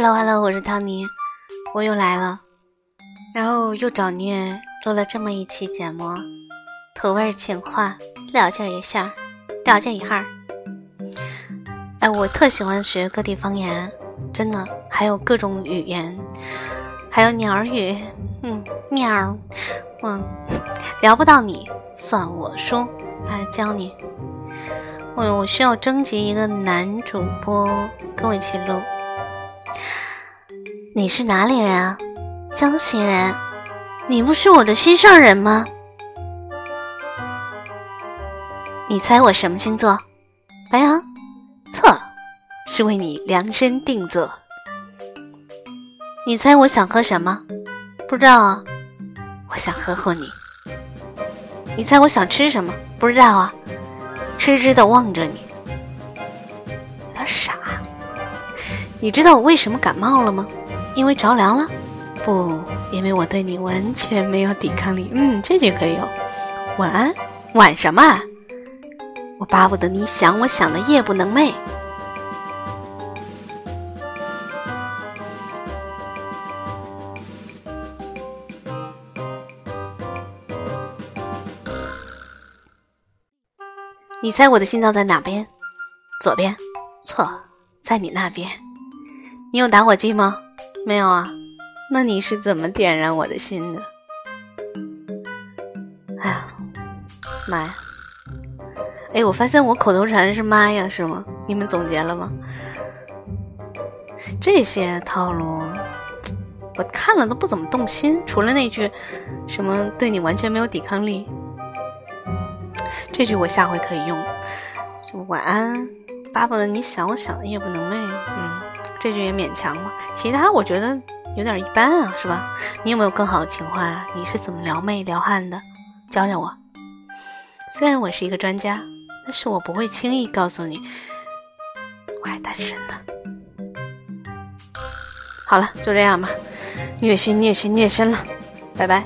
Hello Hello，我是汤尼，我又来了，然后又找虐录了这么一期节目，土味情话，了解一下，了解一下。哎，我特喜欢学各地方言，真的，还有各种语言，还有鸟语，嗯，喵，嗯，聊不到你，算我输，来教你。我我需要征集一个男主播跟我一起录。你是哪里人啊？江西人。你不是我的心上人吗？你猜我什么星座？白羊。错，是为你量身定做。你猜我想喝什么？不知道啊。我想呵护你。你猜我想吃什么？不知道啊。痴痴的望着你，有点傻。你知道我为什么感冒了吗？因为着凉了？不，因为我对你完全没有抵抗力。嗯，这句可以哦。晚安，晚什么？我巴不得你想我想的夜不能寐。你猜我的心脏在哪边？左边？错，在你那边。你有打火机吗？没有啊。那你是怎么点燃我的心的？哎呀，妈呀！哎，我发现我口头禅是“妈呀”，是吗？你们总结了吗？这些套路我看了都不怎么动心，除了那句什么“对你完全没有抵抗力”。这句我下回可以用，晚安，巴不得你想我想的夜不能寐。嗯，这句也勉强吧。其他我觉得有点一般啊，是吧？你有没有更好的情话？你是怎么撩妹撩汉的？教教我。虽然我是一个专家，但是我不会轻易告诉你我还单身的。好了，就这样吧，虐心虐心虐心了，拜拜。